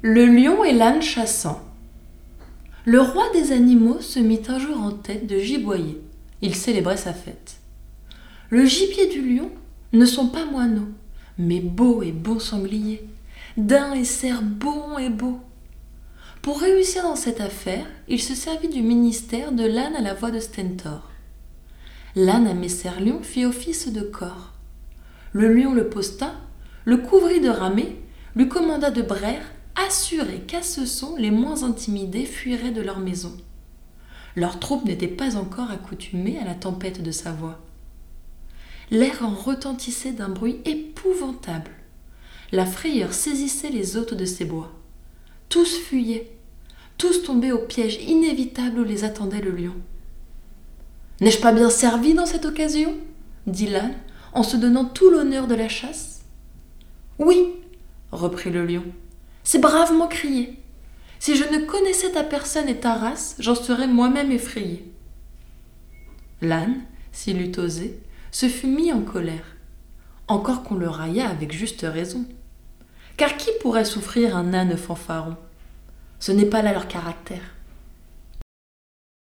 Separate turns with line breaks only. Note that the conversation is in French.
Le lion et l'âne chassant. Le roi des animaux se mit un jour en tête de giboyer. Il célébrait sa fête. Le gibier du lion ne sont pas moineaux, mais beaux et beaux sangliers, daims et cerfs bons et beaux. Pour réussir dans cette affaire, il se servit du ministère de l'âne à la voix de Stentor. L'âne à Messer Lion fit office de corps. Le lion le posta, le couvrit de ramée, lui commanda de braire assurés qu'à ce son, les moins intimidés fuiraient de leur maison. Leurs troupes n'étaient pas encore accoutumées à la tempête de sa voix. L'air en retentissait d'un bruit épouvantable. La frayeur saisissait les hôtes de ces bois. Tous fuyaient, tous tombaient au piège inévitable où les attendait le lion. N'ai-je pas bien servi dans cette occasion? dit l'âne, en se donnant tout l'honneur de la chasse. Oui, reprit le lion, c'est bravement crié. Si je ne connaissais ta personne et ta race, j'en serais moi-même effrayé. L'âne, s'il eût osé, se fut mis en colère, encore qu'on le raillât avec juste raison. Car qui pourrait souffrir un âne fanfaron? Ce n'est pas là leur caractère.